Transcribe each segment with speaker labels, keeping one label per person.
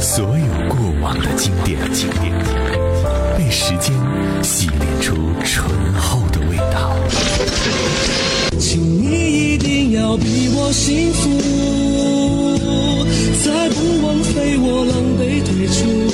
Speaker 1: 所有过往的经典，经典被时间洗炼出醇厚的味道。
Speaker 2: 请你一定要比我幸福，再不枉费我狼狈退
Speaker 3: 出。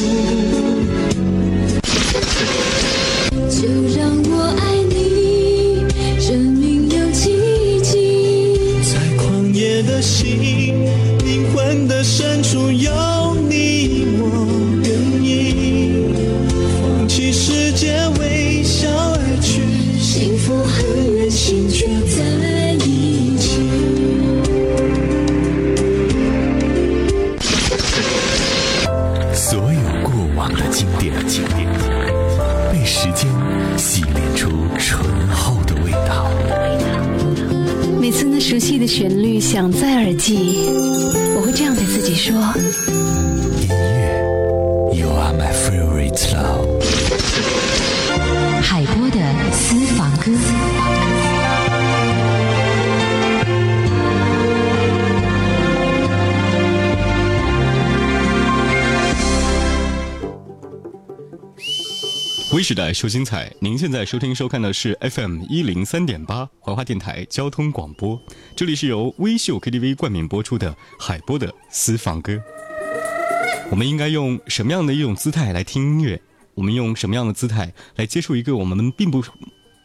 Speaker 2: 微
Speaker 1: 时
Speaker 4: 代秀精彩，您现在收听收看的是 FM 一零三点八怀化电台交通广播，这里是由微秀 KTV 冠名播出的海波的私房歌。我们应该用什么样的一种姿态来听音乐？我们用什么样的姿态来接触一个我们并不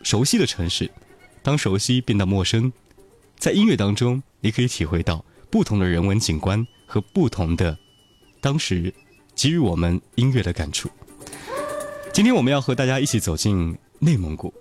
Speaker 4: 熟悉的城市？当熟悉变得陌生，在音乐当中，你可以体会到不同的人文景观和不同的当时给予我们音乐的感触。今天我们要和大家一起走进内蒙古。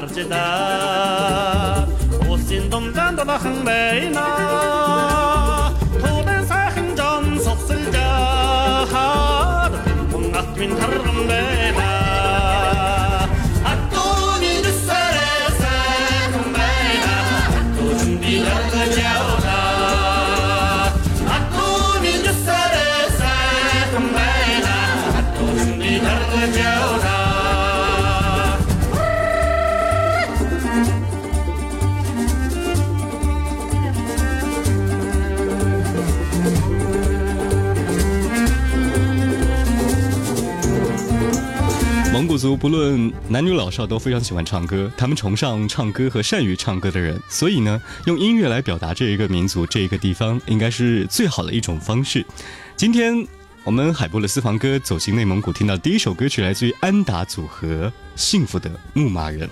Speaker 5: 我知道，我心中感到那很美呢。土特产很壮，说说家乡，我那片土地。
Speaker 4: 蒙古族不论男女老少都非常喜欢唱歌，他们崇尚唱歌和善于唱歌的人，所以呢，用音乐来表达这一个民族、这一个地方，应该是最好的一种方式。今天我们海波的私房歌走进内蒙古，听到第一首歌曲来自于安达组合《幸福的牧马人》。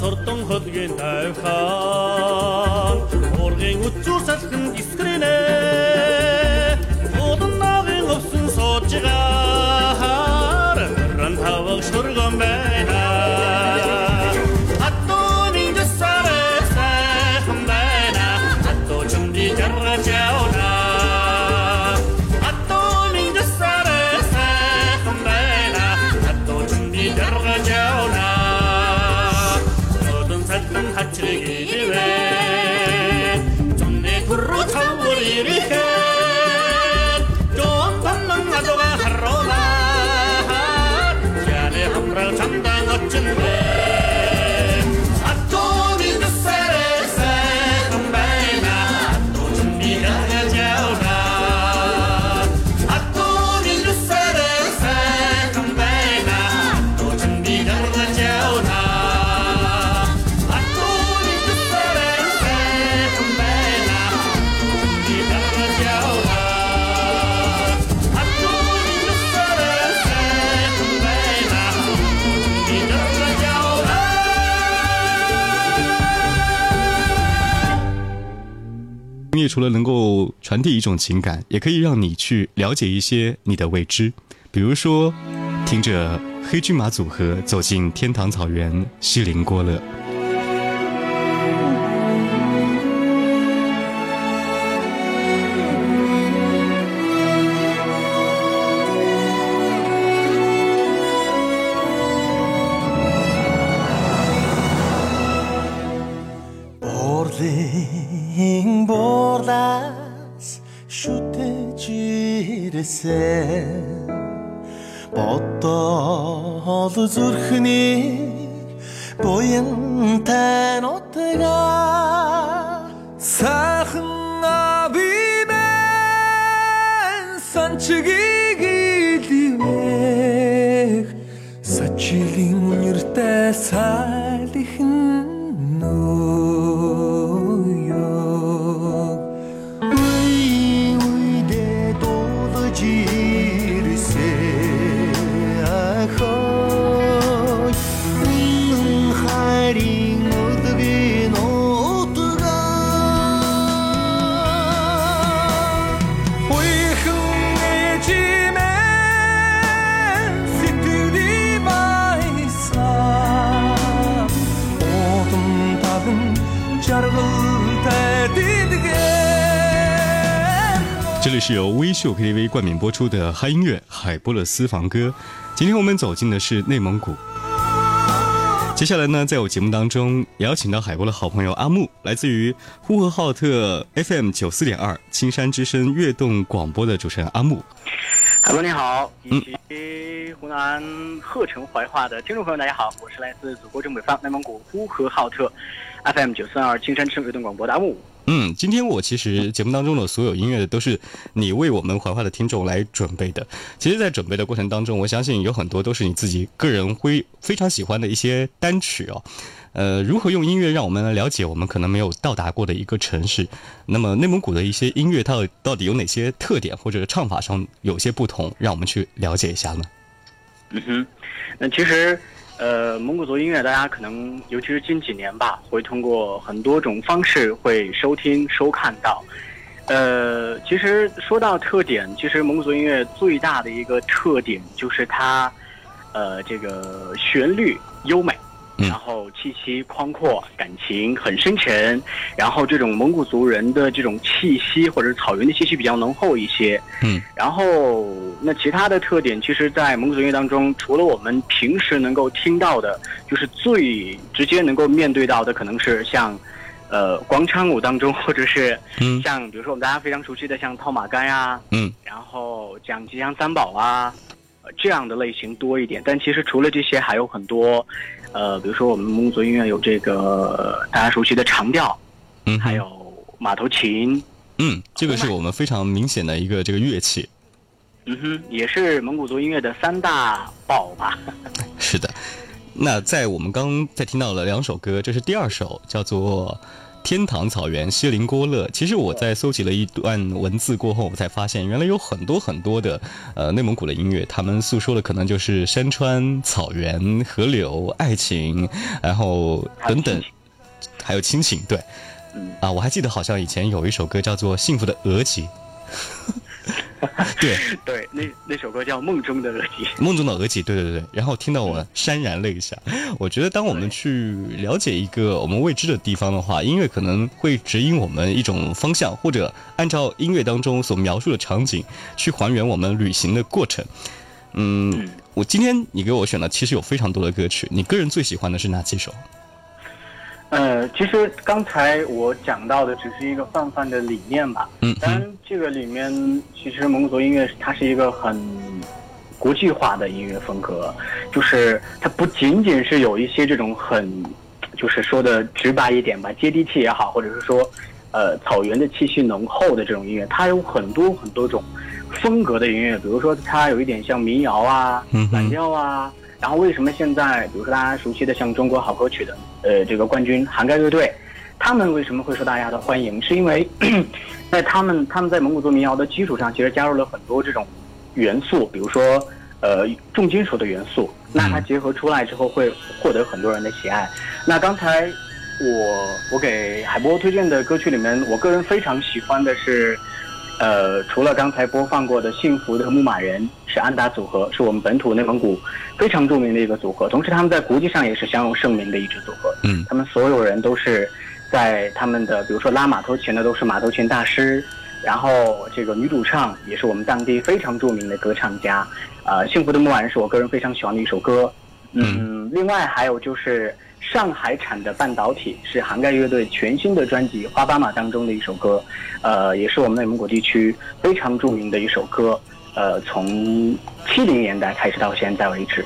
Speaker 5: сурдан хөлгийн тавхан ургийн үцүүр салхин
Speaker 4: dirige. 除了能够传递一种情感，也可以让你去了解一些你的未知。比如说，听着黑骏马组合走进天堂草原，锡林郭勒。这里是由微秀 KTV 冠名播出的嗨音乐海波勒私房歌。今天我们走进的是内蒙古。接下来呢，在我节目当中也邀请到海波的好朋友阿木，来自于呼和浩特 FM 九四点二青山之声悦动广播的主持人阿木。
Speaker 6: 海波你好，以及湖南鹤城怀化的听众朋友大家好，我是来自祖国正北方内蒙古呼和浩特 FM 九三二青山之声悦动广播的阿木。
Speaker 4: 嗯，今天我其实节目当中的所有音乐都是你为我们怀化的听众来准备的。其实，在准备的过程当中，我相信有很多都是你自己个人会非常喜欢的一些单曲哦。呃，如何用音乐让我们了解我们可能没有到达过的一个城市？那么内蒙古的一些音乐，它到底有哪些特点，或者唱法上有些不同，让我们去了解一下呢？
Speaker 6: 嗯哼，那其实，呃，蒙古族音乐大家可能尤其是近几年吧，会通过很多种方式会收听收看到。呃，其实说到特点，其实蒙古族音乐最大的一个特点就是它，呃，这个旋律优美。
Speaker 4: 嗯
Speaker 6: 然后气息宽阔，感情很深沉，然后这种蒙古族人的这种气息或者是草原的气息比较浓厚一些。
Speaker 4: 嗯，
Speaker 6: 然后那其他的特点，其实，在蒙古族音乐当中，除了我们平时能够听到的，就是最直接能够面对到的，可能是像，呃，广场舞当中，或者是
Speaker 4: 嗯
Speaker 6: 像比如说我们大家非常熟悉的像套马杆呀、
Speaker 4: 嗯
Speaker 6: 然后讲吉祥三宝啊，呃这样的类型多一点。但其实除了这些，还有很多，呃，比如说我们蒙古族音乐有这个呃大家熟悉的长调，
Speaker 4: 嗯，
Speaker 6: 还有马头琴，
Speaker 4: 嗯，这个是我们非常明显的一个这个乐器。
Speaker 6: 嗯哼，也是蒙古族音乐的三大宝吧。
Speaker 4: 是的，那在我们刚刚在听到了两首歌，这是第二首，叫做《天堂草原锡林郭勒》。其实我在搜集了一段文字过后，我才发现原来有很多很多的呃内蒙古的音乐，他们诉说的可能就是山川、草原、河流、爱情，然后等等，还有亲情。对，
Speaker 6: 嗯
Speaker 4: 啊，我还记得好像以前有一首歌叫做《幸福的额吉》。对，
Speaker 6: 对，那那首歌叫《梦中的额吉》。
Speaker 4: 梦中的额吉，对对对，然后听到我潸然泪下。我觉得，当我们去了解一个我们未知的地方的话，音乐可能会指引我们一种方向，或者按照音乐当中所描述的场景去还原我们旅行的过程。嗯，我今天你给我选的其实有非常多的歌曲，你个人最喜欢的是哪几首？
Speaker 6: 呃，其实刚才我讲到的只是一个泛泛的理念吧。
Speaker 4: 嗯
Speaker 6: 当然，这个里面其实蒙古族音乐它是一个很国际化的音乐风格，就是它不仅仅是有一些这种很，就是说的直白一点吧，接地气也好，或者是说，呃，草原的气息浓厚的这种音乐，它有很多很多种风格的音乐，比如说它有一点像民谣啊
Speaker 4: 嗯、哼
Speaker 6: 蓝调啊。然后为什么现在，比如说大家熟悉的像中国好歌曲的，呃，这个冠军涵盖乐队，他们为什么会受大家的欢迎？是因为 在他们他们在蒙古族民谣的基础上，其实加入了很多这种元素，比如说呃重金属的元素。那它结合出来之后，会获得很多人的喜爱。那刚才我我给海波推荐的歌曲里面，我个人非常喜欢的是，呃，除了刚才播放过的《幸福的牧马人》是安达组合，是我们本土内蒙古非常著名的一个组合，同时他们在国际上也是享有盛名的一支组合。
Speaker 4: 嗯
Speaker 6: 他们所有人都是在他们的，比如说拉马头琴的都是马头琴大师，然后这个女主唱也是我们当地非常著名的歌唱家。呃，《幸福的牧马人》是我个人非常喜欢的一首歌。嗯，另外还有就是上海产的半导体是涵盖乐队全新的专辑《花斑马》当中的一首歌，呃，也是我们内蒙古地区非常著名的一首歌。呃，从七零年代开始到现在为止，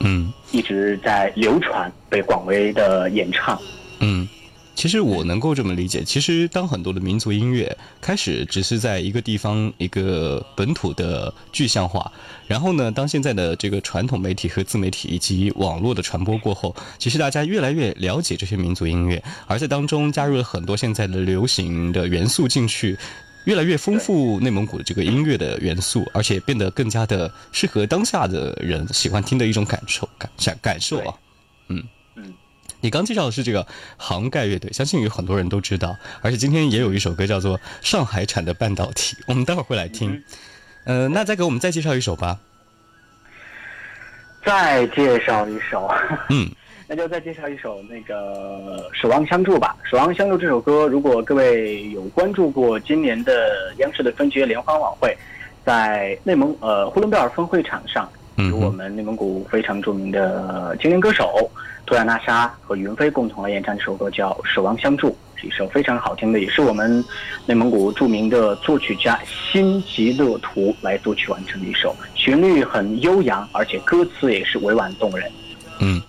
Speaker 4: 嗯
Speaker 6: 一直在流传，被广为的演唱。
Speaker 4: 嗯。其实我能够这么理解，其实当很多的民族音乐开始只是在一个地方一个本土的具象化，然后呢，当现在的这个传统媒体和自媒体以及网络的传播过后，其实大家越来越了解这些民族音乐，而在当中加入了很多现在的流行的元素进去，越来越丰富内蒙古的这个音乐的元素，而且变得更加的适合当下的人喜欢听的一种感受感感感受啊。嗯
Speaker 6: 嗯。
Speaker 4: 你刚介绍的是这个杭盖乐队，相信有很多人都知道，而且今天也有一首歌叫做《上海产的半导体》，我们待会儿会来听。呃，那再给我们再介绍一首吧。
Speaker 6: 再介绍一首，
Speaker 4: 嗯，
Speaker 6: 那就再介绍一首那个《守望相助》吧。《守望相助》这首歌，如果各位有关注过今年的央视的春节联欢晚会，在内蒙呃呼伦贝尔分会场上，
Speaker 4: 嗯
Speaker 6: 由我们内蒙古非常著名的青年歌手苏亚娜莎和云飞共同来演唱这首歌，叫《守望相助》，是一首非常好听的，也是我们内蒙古著名的作曲家辛吉勒图来作曲完成的一首，旋律很悠扬，而且歌词也是委婉动人。
Speaker 4: 嗯，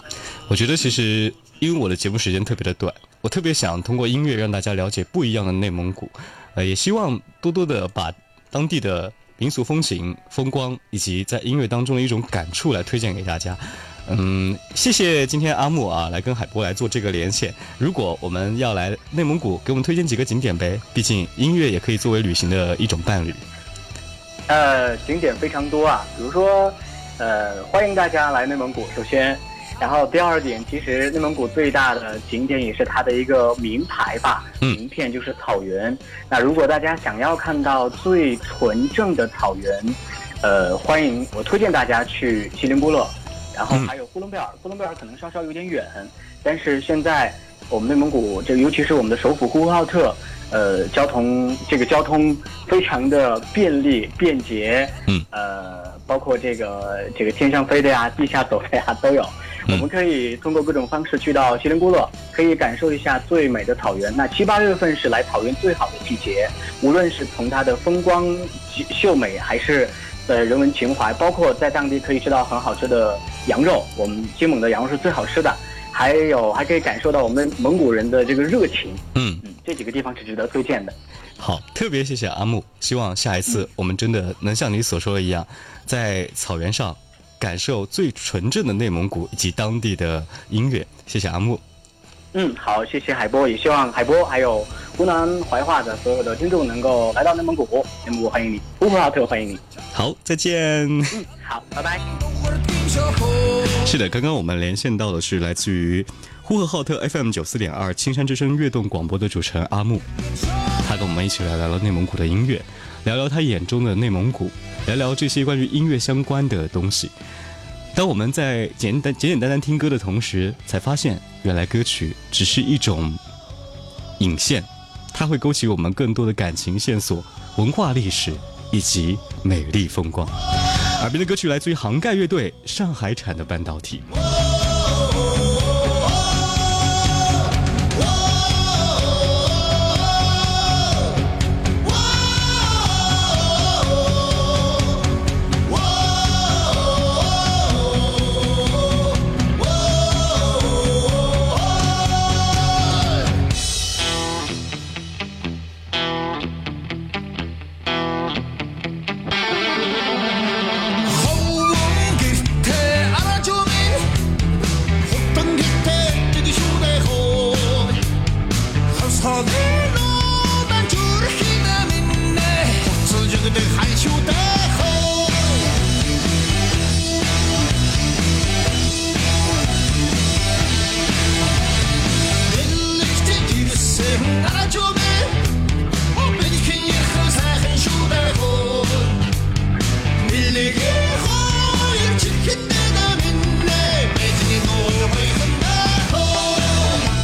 Speaker 4: 我觉得其实因为我的节目时间特别的短，我特别想通过音乐让大家了解不一样的内蒙古，呃，也希望多多的把当地的民俗风情、风光以及在音乐当中的一种感触来推荐给大家。嗯，谢谢今天阿木啊来跟海波来做这个连线。如果我们要来内蒙古，给我们推荐几个景点呗，毕竟音乐也可以作为旅行的一种伴侣。
Speaker 6: 呃，景点非常多啊，比如说，呃，欢迎大家来内蒙古。首先，然后第二点，其实内蒙古最大的景点也是它的一个名牌吧，
Speaker 4: 嗯
Speaker 6: 名片就是草原。那如果大家想要看到最纯正的草原，呃，欢迎我推荐大家去锡林郭勒，然后
Speaker 4: 嗯
Speaker 6: 还有呼伦贝尔。呼伦贝尔可能稍稍有点远，但是现在我们内蒙古这，尤其是我们的首府呼和浩特，呃，交通这个交通非常的便利便捷，
Speaker 4: 嗯，
Speaker 6: 呃，包括这个这个天上飞的呀、地下走的呀都有。我们可以通过各种方式去到锡林郭勒，可以感受一下最美的草原。那七八月份是来草原最好的季节，无论是从它的风光秀美，还是呃人文情怀，包括在当地可以吃到很好吃的羊肉，我们金蒙的羊肉是最好吃的，还有还可以感受到我们蒙古人的这个热情。
Speaker 4: 嗯，
Speaker 6: 嗯，这几个地方是值得推荐的。
Speaker 4: 好，特别谢谢阿木，希望下一次我们真的能像你所说的一样，在草原上感受最纯正的内蒙古以及当地的音乐。谢谢阿木。
Speaker 6: 嗯，好，谢谢海波，也希望海波还有湖南怀化的所有的听众能够来到内蒙古，内蒙古欢迎你，呼和浩特欢迎你。
Speaker 4: 好，再见。
Speaker 6: 嗯，好，拜拜。
Speaker 4: 是的，刚刚我们连线到的是来自于呼和浩特 FM 九四点二青山之声悦动广播的主持人阿木，他跟我们一起来聊聊内蒙古的音乐，聊聊他眼中的内蒙古，聊聊这些关于音乐相关的东西。当我们在简单简简单单听歌的同时，才发现原来歌曲只是一种引线，它会勾起我们更多的感情线索、文化历史以及美丽风光。耳边的歌曲来自于杭盖乐队上海产的半导体。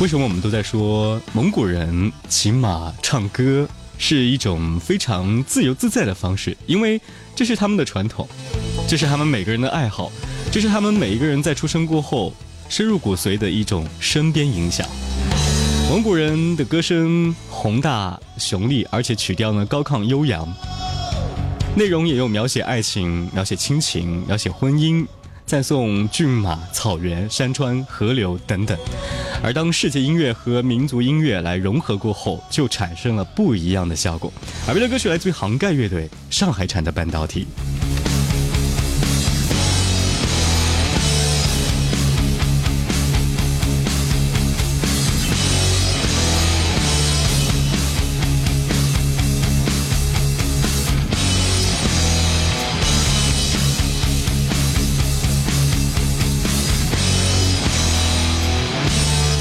Speaker 2: 为
Speaker 4: 什么我们都在说蒙古人骑马唱歌是一种非常自由自在的方式？因为这是他们的传统，这是他们每个人的爱好，这是他们每一个人在出生过后深入骨髓的一种身边影响。蒙古人的歌声宏大雄丽，而且曲调呢高亢悠扬，内容也有描写爱情、描写亲情、描写婚姻。赞颂骏马、草原、山川、河流等等，而当世界音乐和民族音乐来融合过后，就产生了不一样的效果。耳边的歌曲来自于杭盖乐队，上海产的半导体。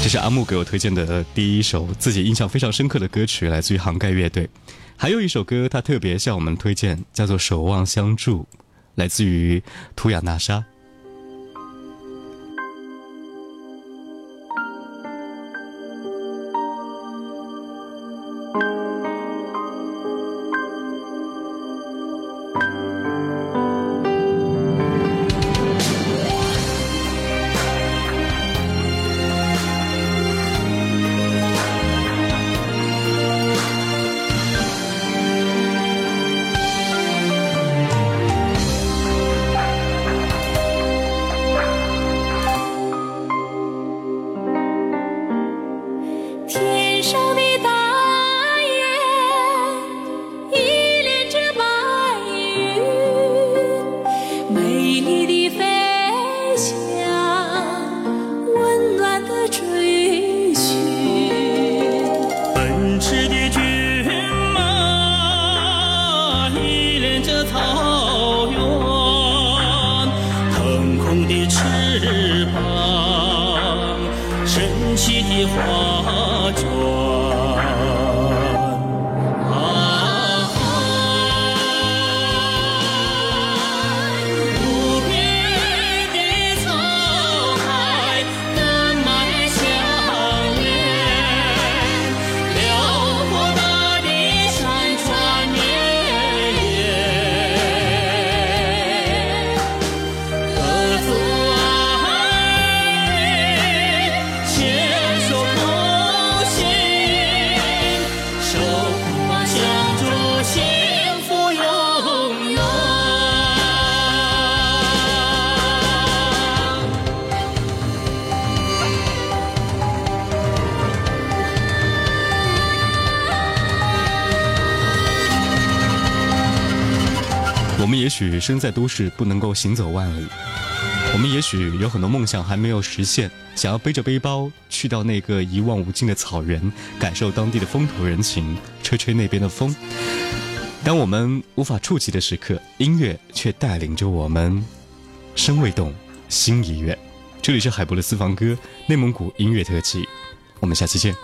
Speaker 4: 是阿木给我推荐的第一首自己印象非常深刻的歌曲，来自于杭盖乐队。还有一首歌，他特别向我们推荐，叫做《守望相助》，来自于图雅娜莎。许身在都市，不能够行走万里；我们也许有很多梦想还没有实现，想要背着背包去到那个一望无尽的草原，感受当地的风土人情，吹吹那边的风。当我们无法触及的时刻，音乐却带领着我们，身未动，心已远。这里是海博的私房歌内蒙古音乐特辑，我们下期见。